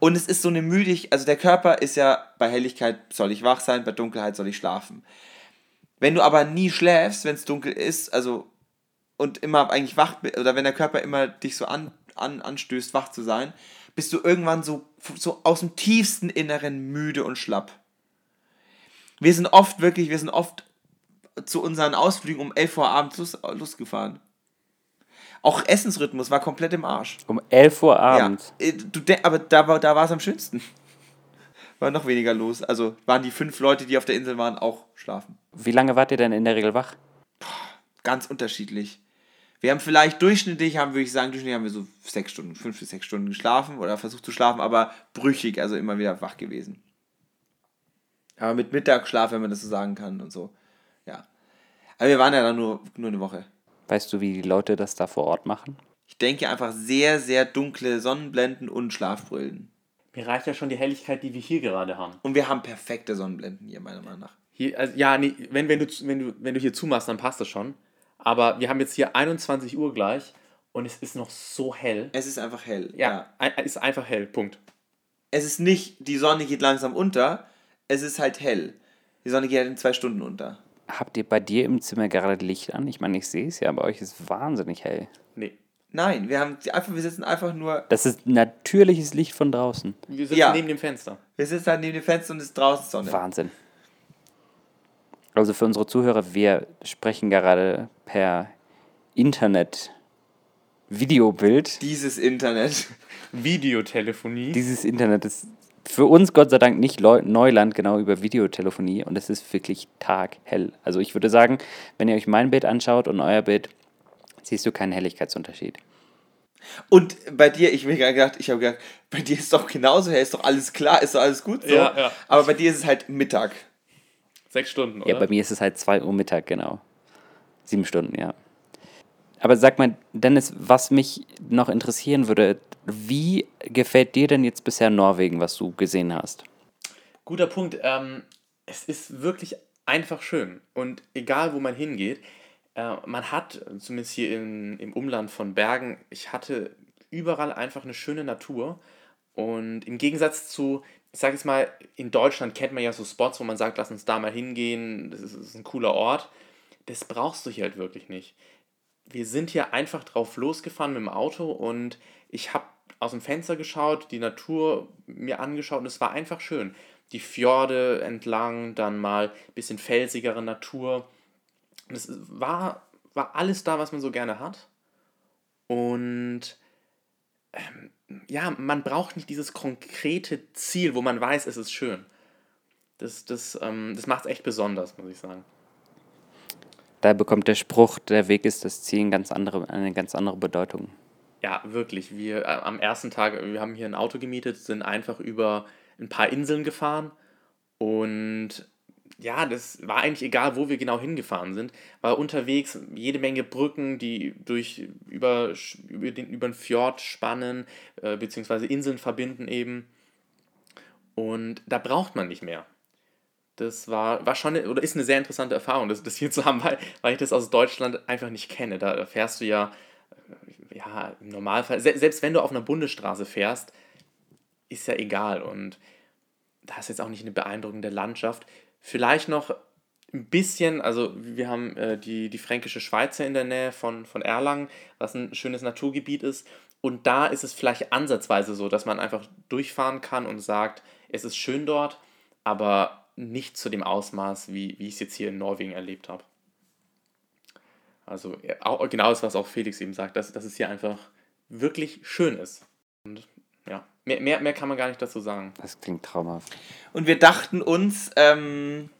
Und es ist so eine Müdigkeit, also der Körper ist ja, bei Helligkeit soll ich wach sein, bei Dunkelheit soll ich schlafen. Wenn du aber nie schläfst, wenn es dunkel ist, also und immer eigentlich wach bist, oder wenn der Körper immer dich so an, an, anstößt, wach zu sein, bist du irgendwann so, so aus dem tiefsten Inneren müde und schlapp. Wir sind oft wirklich, wir sind oft zu unseren Ausflügen um 11 Uhr abends los, losgefahren. Auch Essensrhythmus war komplett im Arsch. Um 11 Uhr abends. Ja, äh, du aber da war, da war es am schönsten. War noch weniger los. Also waren die fünf Leute, die auf der Insel waren, auch schlafen. Wie lange wart ihr denn in der Regel wach? Ganz unterschiedlich. Wir haben vielleicht durchschnittlich, haben, würde ich sagen, durchschnittlich haben wir so sechs Stunden, fünf bis sechs Stunden geschlafen oder versucht zu schlafen, aber brüchig, also immer wieder wach gewesen. Aber mit Mittagsschlaf, wenn man das so sagen kann und so. Ja. Aber wir waren ja dann nur, nur eine Woche. Weißt du, wie die Leute das da vor Ort machen? Ich denke einfach sehr, sehr dunkle Sonnenblenden und Schlafbrillen. Mir reicht ja schon die Helligkeit, die wir hier gerade haben. Und wir haben perfekte Sonnenblenden hier, meiner Meinung nach. Hier, also, ja, nee, wenn, wenn, du, wenn, du, wenn du hier zumachst, dann passt das schon. Aber wir haben jetzt hier 21 Uhr gleich und es ist noch so hell. Es ist einfach hell. Ja, ein- ist einfach hell, Punkt. Es ist nicht, die Sonne geht langsam unter, es ist halt hell. Die Sonne geht halt in zwei Stunden unter. Habt ihr bei dir im Zimmer gerade Licht an? Ich meine, ich sehe es ja, bei euch ist wahnsinnig hell. Nee. Nein, wir haben einfach, wir sitzen einfach nur, Das ist natürliches Licht von draußen. Wir sitzen Ja. neben dem Fenster. wir sitzen halt neben dem Fenster und es ist draußen Sonne. Wahnsinn. Also für unsere Zuhörer, wir sprechen gerade per Internet Videobild. Dieses Internet. Videotelefonie. Dieses Internet ist für uns Gott sei Dank nicht Neuland, genau über Videotelefonie und es ist wirklich taghell. Also ich würde sagen, wenn ihr euch mein Bild anschaut und euer Bild, siehst du keinen Helligkeitsunterschied. Und bei dir, ich mir gedacht, ich habe gedacht, bei dir ist doch genauso, hey, ist doch alles klar, ist doch alles gut so. Ja, ja. Aber bei dir ist es halt Mittag. Sechs Stunden, oder? Ja, bei mir ist es halt 2 Uhr Mittag, genau. Sieben Stunden, ja. Aber sag mal, Dennis, was mich noch interessieren würde, wie gefällt dir denn jetzt bisher Norwegen, was du gesehen hast? Guter Punkt. Ähm, es ist wirklich einfach schön. Und egal, wo man hingeht, äh, man hat, zumindest hier in, im Umland von Bergen, ich hatte überall einfach eine schöne Natur. Und im Gegensatz zu, ich sage jetzt mal, in Deutschland kennt man ja so Spots, wo man sagt, lass uns da mal hingehen, das ist, das ist ein cooler Ort. Das brauchst du hier halt wirklich nicht. Wir sind hier einfach drauf losgefahren mit dem Auto und ich habe aus dem Fenster geschaut, die Natur mir angeschaut und es war einfach schön. Die Fjorde entlang, dann mal ein bisschen felsigere Natur. Es war, war alles da, was man so gerne hat. Und ähm, ja, man braucht nicht dieses konkrete Ziel, wo man weiß, es ist schön. Das, das, ähm, das macht es echt besonders, muss ich sagen. Da bekommt der Spruch, der Weg ist das Ziel, eine ganz andere, eine ganz andere Bedeutung. Ja, wirklich. Wir äh, am ersten Tag, wir haben hier ein Auto gemietet, sind einfach über ein paar Inseln gefahren und ja, das war eigentlich egal, wo wir genau hingefahren sind, weil unterwegs jede Menge Brücken, die durch über, über, den, über den Fjord spannen, äh, beziehungsweise Inseln verbinden eben. Und da braucht man nicht mehr. Das war, war schon eine, oder ist eine sehr interessante Erfahrung, das, das hier zu haben, weil, weil ich das aus Deutschland einfach nicht kenne. Da fährst du ja, äh, ja, im Normalfall, se selbst wenn du auf einer Bundesstraße fährst, ist ja egal. Und da ist jetzt auch nicht eine beeindruckende Landschaft. Vielleicht noch ein bisschen, also wir haben äh, die, die fränkische Schweizer in der Nähe von, von Erlangen, was ein schönes Naturgebiet ist. Und da ist es vielleicht ansatzweise so, dass man einfach durchfahren kann und sagt, es ist schön dort, aber nicht zu dem Ausmaß, wie, wie ich es jetzt hier in Norwegen erlebt habe. Also auch, genau das, was auch Felix eben sagt, dass, dass es hier einfach wirklich schön ist. Und ja, mehr, mehr, mehr kann man gar nicht dazu sagen. Das klingt traumhaft. Und wir dachten uns, ähm,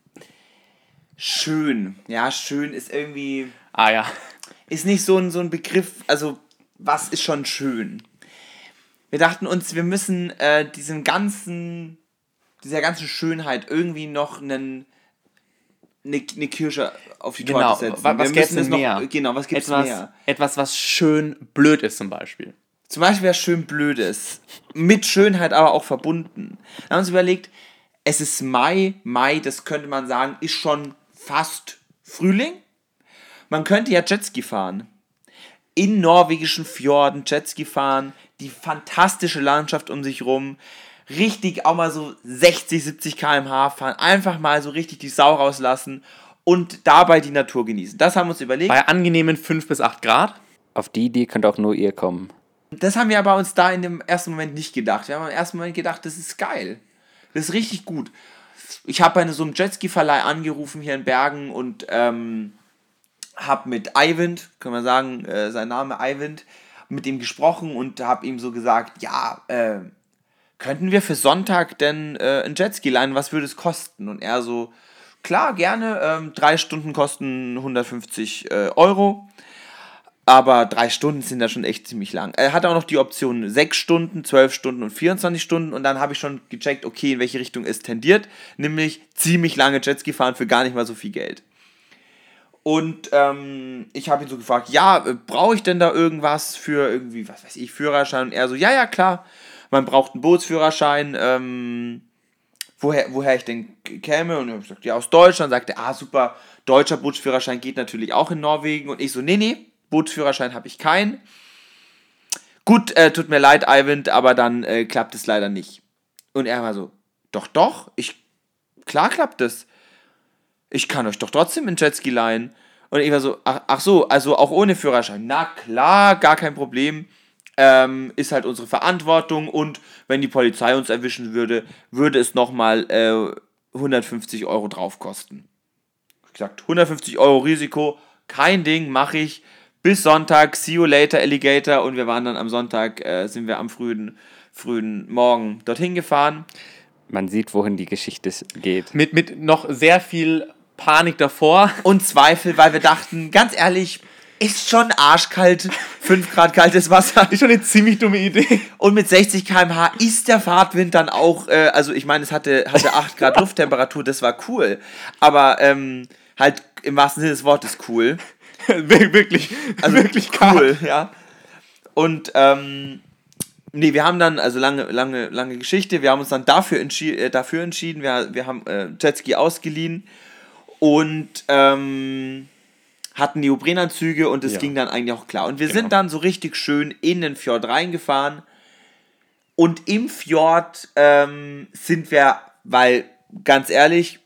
schön. Ja, schön ist irgendwie. Ah ja. Ist nicht so ein, so ein Begriff, also was ist schon schön? Wir dachten uns, wir müssen äh, diesem ganzen, dieser ganzen Schönheit irgendwie noch einen, eine, eine Kirsche auf die Genau, Torte setzen. wa- was wir müssen denn es noch, mehr? Genau, was gibt's Etwas, mehr? etwas, was schön blöd ist zum Beispiel. Zum Beispiel was schön Blödes. Mit Schönheit aber auch verbunden. Wir haben uns überlegt, es ist Mai. Mai, das könnte man sagen, ist schon fast Frühling. Man könnte ja Jetski fahren. In norwegischen Fjorden Jetski fahren. Die fantastische Landschaft um sich rum. Richtig auch mal so 60, 70 km/h fahren. Einfach mal so richtig die Sau rauslassen. Und dabei die Natur genießen. Das haben wir uns überlegt. Bei angenehmen 5 bis 8 Grad. Auf die Idee könnt auch nur ihr kommen. Das haben wir aber uns da in dem ersten Moment nicht gedacht. Wir haben im ersten Moment gedacht, das ist geil. Das ist richtig gut. Ich habe bei so einem Jetski-Verleih angerufen hier in Bergen und ähm, habe mit Eivind, können wir sagen, äh, sein Name Eivind, mit ihm gesprochen und habe ihm so gesagt, ja, äh, könnten wir für Sonntag denn äh, ein Jetski leihen, was würde es kosten? Und er so, klar, gerne, ähm, drei Stunden kosten 150 äh, Euro. Aber drei Stunden sind da schon echt ziemlich lang. Er hat auch noch die Option sechs Stunden, zwölf Stunden und 24 Stunden. Und dann habe ich schon gecheckt, okay, in welche Richtung es tendiert. Nämlich ziemlich lange Jetski fahren für gar nicht mal so viel Geld. Und ähm, ich habe ihn so gefragt, ja, äh, brauche ich denn da irgendwas für irgendwie, was weiß ich, Führerschein? Und er so, ja, ja, klar, man braucht einen Bootsführerschein. Ähm, woher, woher ich denn käme? Und ich gesagt, ja, aus Deutschland. Sagte, ah, super, deutscher Bootsführerschein geht natürlich auch in Norwegen. Und ich so, nee, nee, Bootsführerschein habe ich keinen. Gut, äh, tut mir leid, Eivind, aber dann äh, klappt es leider nicht. Und er war so, doch, doch, ich, klar klappt es. Ich kann euch doch trotzdem in Jetski leihen. Und ich war so, ach, ach so, also auch ohne Führerschein. Na klar, gar kein Problem. Ähm, ist halt unsere Verantwortung und wenn die Polizei uns erwischen würde, würde es nochmal äh, 150 Euro drauf kosten. Ich gesagt, 150 Euro Risiko, kein Ding, mache ich. Bis Sonntag, see you later, Alligator. Und wir waren dann am Sonntag, äh, sind wir am frühen, frühen Morgen dorthin gefahren. Man sieht, wohin die Geschichte geht. Mit, mit noch sehr viel Panik davor. Und Zweifel, weil wir dachten, ganz ehrlich, ist schon arschkalt, 5 Grad kaltes Wasser. Ist schon eine ziemlich dumme Idee. Und mit 60 km/h ist der Fahrtwind dann auch, äh, also ich meine, es hatte, hatte 8 Grad Lufttemperatur, das war cool. Aber ähm, halt im wahrsten Sinne des Wortes cool. wirklich, Also wirklich cool, ja. Und ähm, nee, wir haben dann, also lange, lange, lange Geschichte, wir haben uns dann dafür, entschi äh, dafür entschieden, wir, wir haben äh, Jetski ausgeliehen und ähm, hatten Neoprenanzüge und es Ja. ging dann eigentlich auch klar. Und wir Genau. sind dann so richtig schön in den Fjord reingefahren und im Fjord ähm, sind wir, weil ganz ehrlich,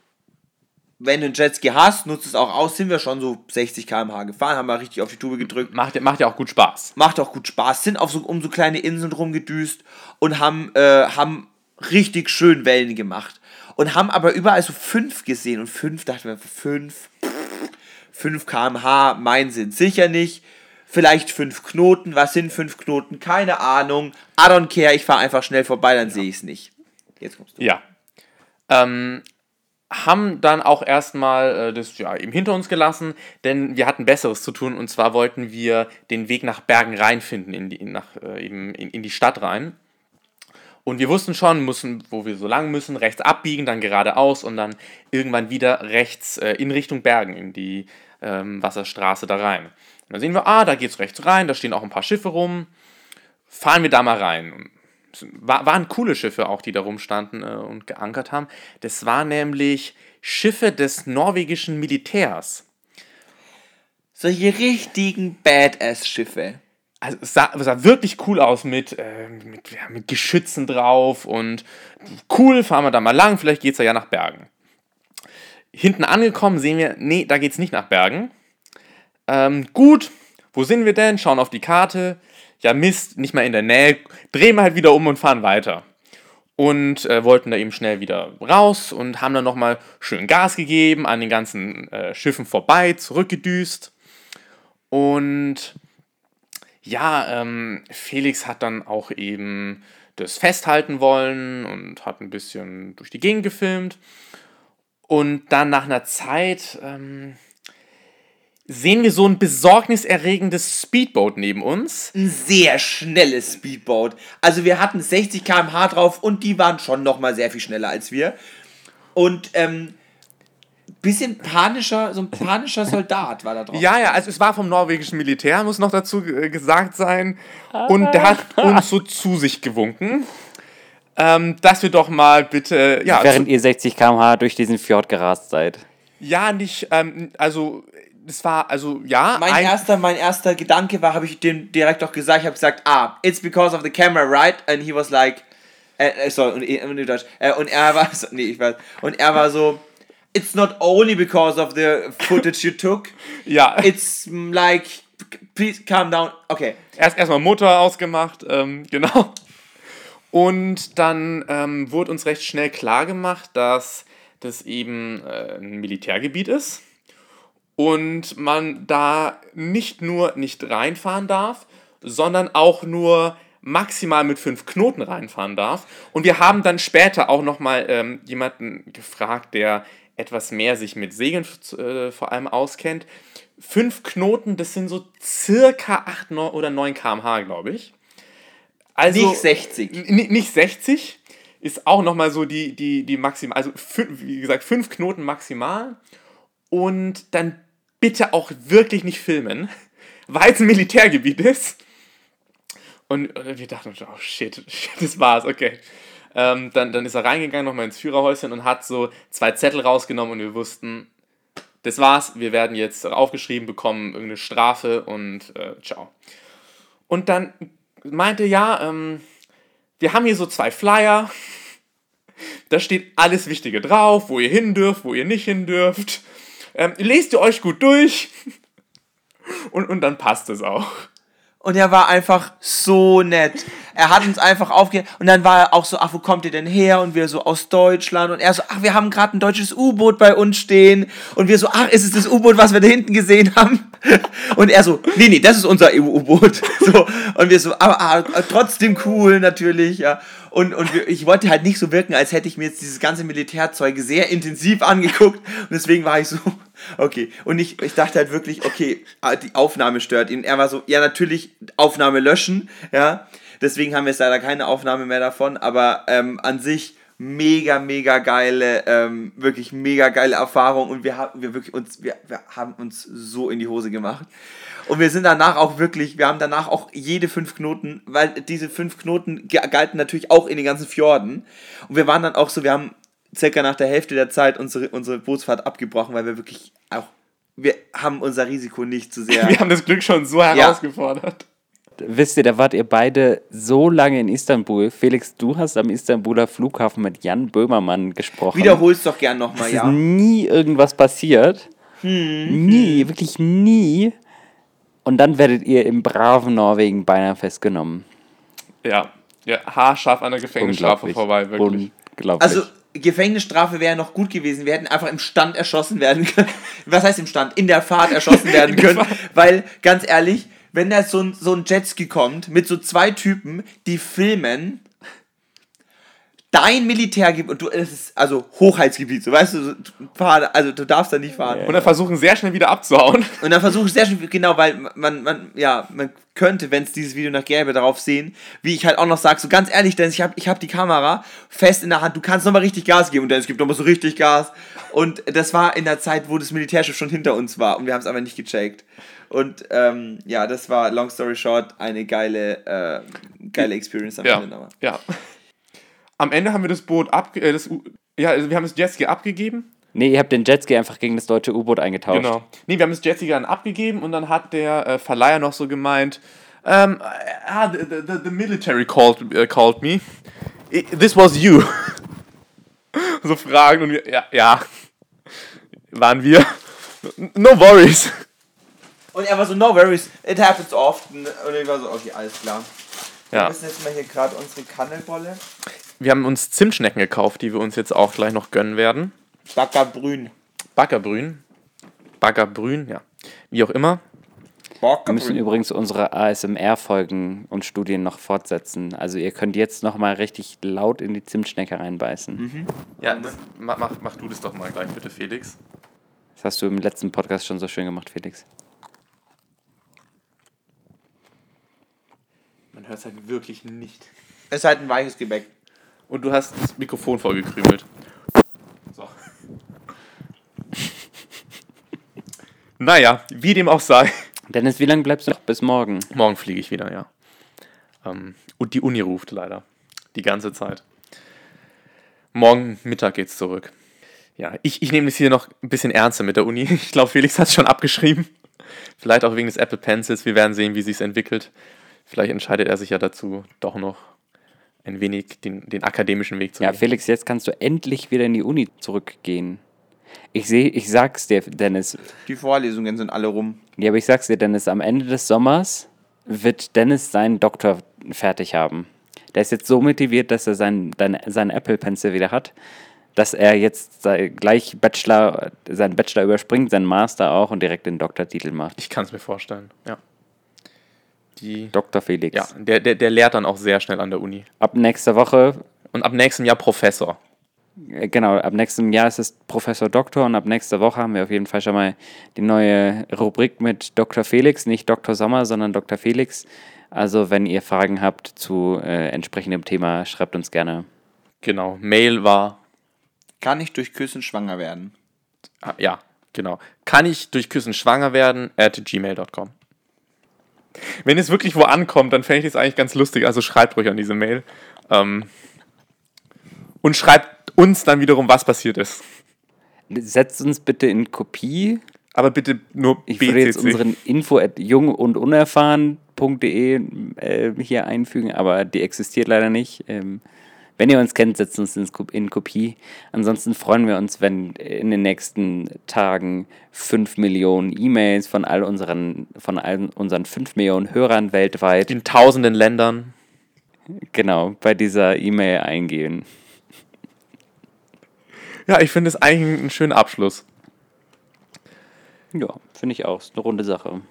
wenn du einen Jetski hast, nutzt es auch aus, sind wir schon so 60 km/h gefahren, haben wir richtig auf die Tube gedrückt. Macht, ja- macht ja auch gut Spaß. Macht auch gut Spaß, sind auf so, um so kleine Inseln rumgedüst und haben, äh, haben richtig schön Wellen gemacht. Und haben aber überall so fünf gesehen und fünf dachten wir, fünf, 5 km/h, mein sind sicher nicht. Vielleicht fünf Knoten, was sind fünf Knoten? Keine Ahnung. I don't care, ich fahre einfach schnell vorbei, dann sehe ich es nicht. Jetzt kommst du. Ja. Ähm, haben dann auch erstmal äh, das ja eben hinter uns gelassen, denn wir hatten Besseres zu tun und zwar wollten wir den Weg nach Bergen rein finden, in die, nach, äh, eben in, in die Stadt rein. Und wir wussten schon, müssen, wo wir so lang müssen, rechts abbiegen, dann geradeaus und dann irgendwann wieder rechts äh, in Richtung Bergen, in die ähm, Wasserstraße da rein. Und dann sehen wir, ah, da geht's rechts rein, da stehen auch ein paar Schiffe rum. Fahren wir da mal rein. War, waren coole Schiffe auch, die da rumstanden äh, und geankert haben. Das waren nämlich Schiffe des norwegischen Militärs. Solche richtigen Badass-Schiffe. Also es sah, sah wirklich cool aus mit, äh, mit, ja, mit Geschützen drauf und cool, fahren wir da mal lang, vielleicht geht es ja nach Bergen. Hinten angekommen sehen wir, nee, da geht es nicht nach Bergen. Ähm, gut, wo sind wir denn? Schauen auf die Karte. Ja, Mist, nicht mal in der Nähe. Drehen wir halt wieder um und fahren weiter. Und äh, wollten da eben schnell wieder raus und haben dann nochmal schön Gas gegeben, an den ganzen äh, Schiffen vorbei, zurückgedüst. Und ja, ähm, Felix hat dann auch eben das festhalten wollen und hat ein bisschen durch die Gegend gefilmt. Und dann nach einer Zeit ähm, sehen wir so ein besorgniserregendes Speedboat neben uns. Ein sehr schnelles Speedboat. Also wir hatten 60 km/h drauf und die waren schon nochmal sehr viel schneller als wir. Und ähm, bisschen panischer, so ein panischer Soldat war da drauf. Ja, ja, also es war vom norwegischen Militär, muss noch dazu äh, gesagt sein. Und der hat uns so zu sich gewunken, ähm, dass wir doch mal bitte, ja, Während ihr 60 km/h durch diesen Fjord gerast seid. Ja, nicht, ähm, also, das war, also, ja. Mein ein- erster, mein erster Gedanke war, habe ich dem direkt auch gesagt, ich habe gesagt, ah, it's because of the camera, right? And he was like, äh, äh, sorry, und, äh, und, Deutsch, und er war so, nee, ich weiß, und er war so, it's not only because of the footage you took, ja, it's mm, like, please calm down, okay. erst erstmal Motor ausgemacht, ähm, genau. Und dann ähm, wurde uns recht schnell klar gemacht, dass das eben äh, ein Militärgebiet ist und man da nicht nur nicht reinfahren darf, sondern auch nur maximal mit fünf Knoten reinfahren darf. Und wir haben dann später auch nochmal ähm, jemanden gefragt, der etwas mehr sich mit Segeln äh, vor allem auskennt. Fünf Knoten, das sind so circa 8 9 oder 9 km/h, glaube ich. Also, Nicht 60. N- nicht 60 ist auch nochmal so die, die, die maximal, also wie gesagt, fünf Knoten maximal. Und dann bitte auch wirklich nicht filmen, weil es ein Militärgebiet ist. Und äh, wir dachten oh shit, shit das war's, okay. Ähm, dann, dann ist er reingegangen, nochmal ins Führerhäuschen und hat so zwei Zettel rausgenommen und wir wussten, das war's, wir werden jetzt aufgeschrieben, bekommen irgendeine Strafe und äh, ciao. Und dann meinte, ja, ähm, wir haben hier so zwei Flyer. Da steht alles Wichtige drauf, wo ihr hin dürft, wo ihr nicht hin dürft. Ähm, lest ihr euch gut durch. Und, und dann passt es auch. Und er war einfach so nett. Er hat uns einfach aufge... Und dann war er auch so, ach, wo kommt ihr denn her? Und wir so, aus Deutschland. Und er so, ach, wir haben gerade ein deutsches U-Boot bei uns stehen. Und wir so, ach, ist es das U-Boot, was wir da hinten gesehen haben? Und er so, nee, nee, das ist unser EU-U-Boot. So, und wir so, aber ah, trotzdem cool, natürlich, ja. Und Und, ich wollte halt nicht so wirken, als hätte ich mir jetzt dieses ganze Militärzeuge sehr intensiv angeguckt. Und deswegen war ich so, okay. Und ich, ich dachte halt wirklich, okay, ah, die Aufnahme stört ihn. Er war so, ja, natürlich Aufnahme löschen, ja. Deswegen haben wir jetzt leider keine Aufnahme mehr davon, aber ähm, an sich mega, mega geile, ähm, wirklich mega geile Erfahrung und wir haben wir wirklich uns, wir, wir haben uns so in die Hose gemacht. Und wir sind danach auch wirklich, wir haben danach auch jede fünf Knoten, weil diese fünf Knoten galten natürlich auch in den ganzen Fjorden. Und wir waren dann auch so, wir haben circa nach der Hälfte der Zeit unsere, unsere Bootsfahrt abgebrochen, weil wir wirklich auch, wir haben unser Risiko nicht zu sehr. Wir haben das Glück schon so herausgefordert. Wisst ihr, da wart ihr beide so lange in Istanbul. Felix, du hast am Istanbuler Flughafen mit Jan Böhmermann gesprochen. Wiederhol's doch gern nochmal, Es ist ja. nie irgendwas passiert. Nie, wirklich nie. Und dann werdet ihr im braven Norwegen beinahe festgenommen. Ja. Ja, haarscharf an der Gefängnisstrafe vorbei, wirklich. Unglaublich. Also, Gefängnisstrafe wäre noch gut gewesen. Wir hätten einfach im Stand erschossen werden können. Was heißt im Stand? In der Fahrt erschossen werden können. Weil, ganz ehrlich, wenn da so ein, so ein Jetski kommt mit so zwei Typen, die filmen, dein Militärgebiet, und du, es ist also Hochheitsgebiet, so weißt du, fahr, also du darfst da nicht fahren. Und dann versuchen sehr schnell wieder abzuhauen. Und dann versuche ich sehr schön, genau, weil man, man, ja, man könnte, wenn es dieses Video noch gäbe, darauf sehen, wie ich halt auch noch sage, so ganz ehrlich, Dennis, ich habe ich hab die Kamera fest in der Hand, du kannst nochmal richtig Gas geben und Dennis gibt nochmal so richtig Gas. Und das war in der Zeit, wo das Militärschiff schon hinter uns war und wir haben es aber nicht gecheckt. Und ähm, ja, das war, long story short, eine geile, äh, geile Experience am Ja. Ende. aber- ja. Am Ende haben wir das Boot abge... Äh, das U ja, also wir haben das Jetski abgegeben. nee, ihr habt den Jetski einfach gegen das deutsche U-Boot eingetauscht. Genau. Nee, wir haben das Jetski dann abgegeben und dann hat der äh, Verleiher noch so gemeint, ähm, ah, the, the, the military called, äh, called me. I- This was you. so Fragen und wir, ja, ja, waren wir. No worries. Und er war so, no worries, it happens often. Und ich war so, okay, alles klar. Wir Ja. müssen jetzt mal hier gerade unsere Kannelbolle. Wir haben uns Zimtschnecken gekauft, die wir uns jetzt auch gleich noch gönnen werden. Backerbrün. Baggerbrün. Baggerbrün, ja. Wie auch immer. Wir müssen übrigens unsere ASMR-Folgen und Studien noch fortsetzen. Also ihr könnt jetzt noch mal richtig laut in die Zimtschnecke reinbeißen. Ja, das, mach, mach, mach du das doch mal gleich bitte, Felix. Das hast du im letzten Podcast schon so schön gemacht, Felix. Man hört es halt wirklich nicht. Es ist halt ein weiches Gebäck. Und du hast das Mikrofon vollgekrümelt. So. naja, wie dem auch sei. Dennis, wie lange bleibst du noch bis morgen? Morgen fliege ich wieder, ja. Ähm, und die Uni ruft leider. Die ganze Zeit. Morgen Mittag geht's zurück. Ja, ich, ich nehme es hier noch ein bisschen ernster mit der Uni. Ich glaube, Felix hat es schon abgeschrieben. Vielleicht auch wegen des Apple Pencils. Wir werden sehen, wie sich entwickelt. Vielleicht entscheidet er sich ja dazu, doch noch ein wenig den, den akademischen Weg zu Ja, gehen. Felix, jetzt kannst du endlich wieder in die Uni zurückgehen. Ich sehe, ich sag's dir, Dennis. Die Vorlesungen sind alle rum. Ja, aber ich sag's dir, Dennis, am Ende des Sommers wird Dennis seinen Doktor fertig haben. Der ist jetzt so motiviert, dass er seinen, seinen Apple Pencil wieder hat, dass er jetzt gleich Bachelor, seinen Bachelor überspringt, seinen Master auch und direkt den Doktortitel macht. Ich kann es mir vorstellen, ja. Die, Dr. Felix. ja, der, der, der lehrt dann auch sehr schnell an der Uni. Ab nächster Woche, Und ab nächstem Jahr Professor. äh, genau, ab nächstem Jahr ist es Professor Doktor und ab nächster Woche haben wir auf jeden Fall schon mal die neue Rubrik mit Dr. Felix, nicht Dr. Sommer, sondern Dr. Felix. Also, wenn ihr Fragen habt zu äh, entsprechendem Thema, schreibt uns gerne. Genau. Mail war, Kann ich durch Küssen schwanger werden? ah, ja, genau. Kann ich durch Küssen schwanger werden? at gmail.com. Wenn es wirklich wo ankommt, dann fände ich das eigentlich ganz lustig. Also schreibt ruhig an diese Mail. Ähm, und schreibt uns dann wiederum, was passiert ist. Setzt uns bitte in Kopie. Aber bitte nur Ich würde jetzt BCC. unseren info at jung und unerfahren.de äh, hier einfügen, aber die existiert leider nicht. Ähm, wenn ihr uns kennt, setzt uns in, Ko- in Kopie. Ansonsten freuen wir uns, wenn in den nächsten Tagen 5 Millionen E-Mails von all unseren, von all unseren 5 Millionen Hörern weltweit in tausenden Ländern. genau bei dieser E-Mail eingehen. Ja, ich finde es eigentlich einen schönen Abschluss. Ja, finde ich auch. Ist eine runde Sache.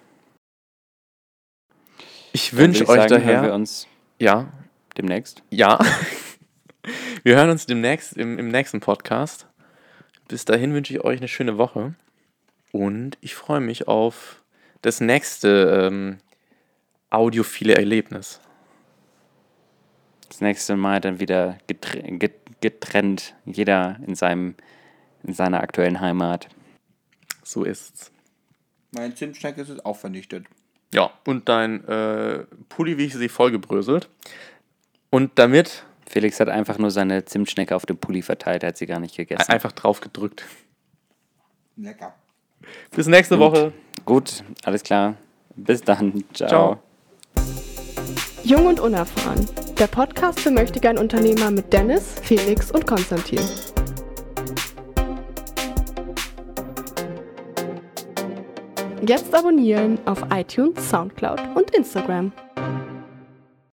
Ich wünsche euch sagen, hören wir daher. uns Ja, demnächst. ja. Wir hören uns demnächst im, im nächsten Podcast. Bis dahin wünsche ich euch eine schöne Woche. Und ich freue mich auf das nächste ähm, audiophile Erlebnis. Das nächste Mal dann wieder getrennt, jeder in, seinem, in seiner aktuellen Heimat. So ist's. Mein Zimtschneck ist jetzt auch vernichtet. Ja, und dein äh, Pulli, wie ich sie vollgebröselt. Und damit. Felix hat einfach nur seine Zimtschnecke auf dem Pulli verteilt, er hat sie gar nicht gegessen. Einfach drauf gedrückt. Lecker. Bis nächste Gut. Woche. Gut, alles klar. Bis dann. Ciao. Ciao. Jung und unerfahren. Der Podcast für Möchtegern Unternehmer mit Dennis, Felix und Konstantin. Jetzt abonnieren auf iTunes, Soundcloud und Instagram.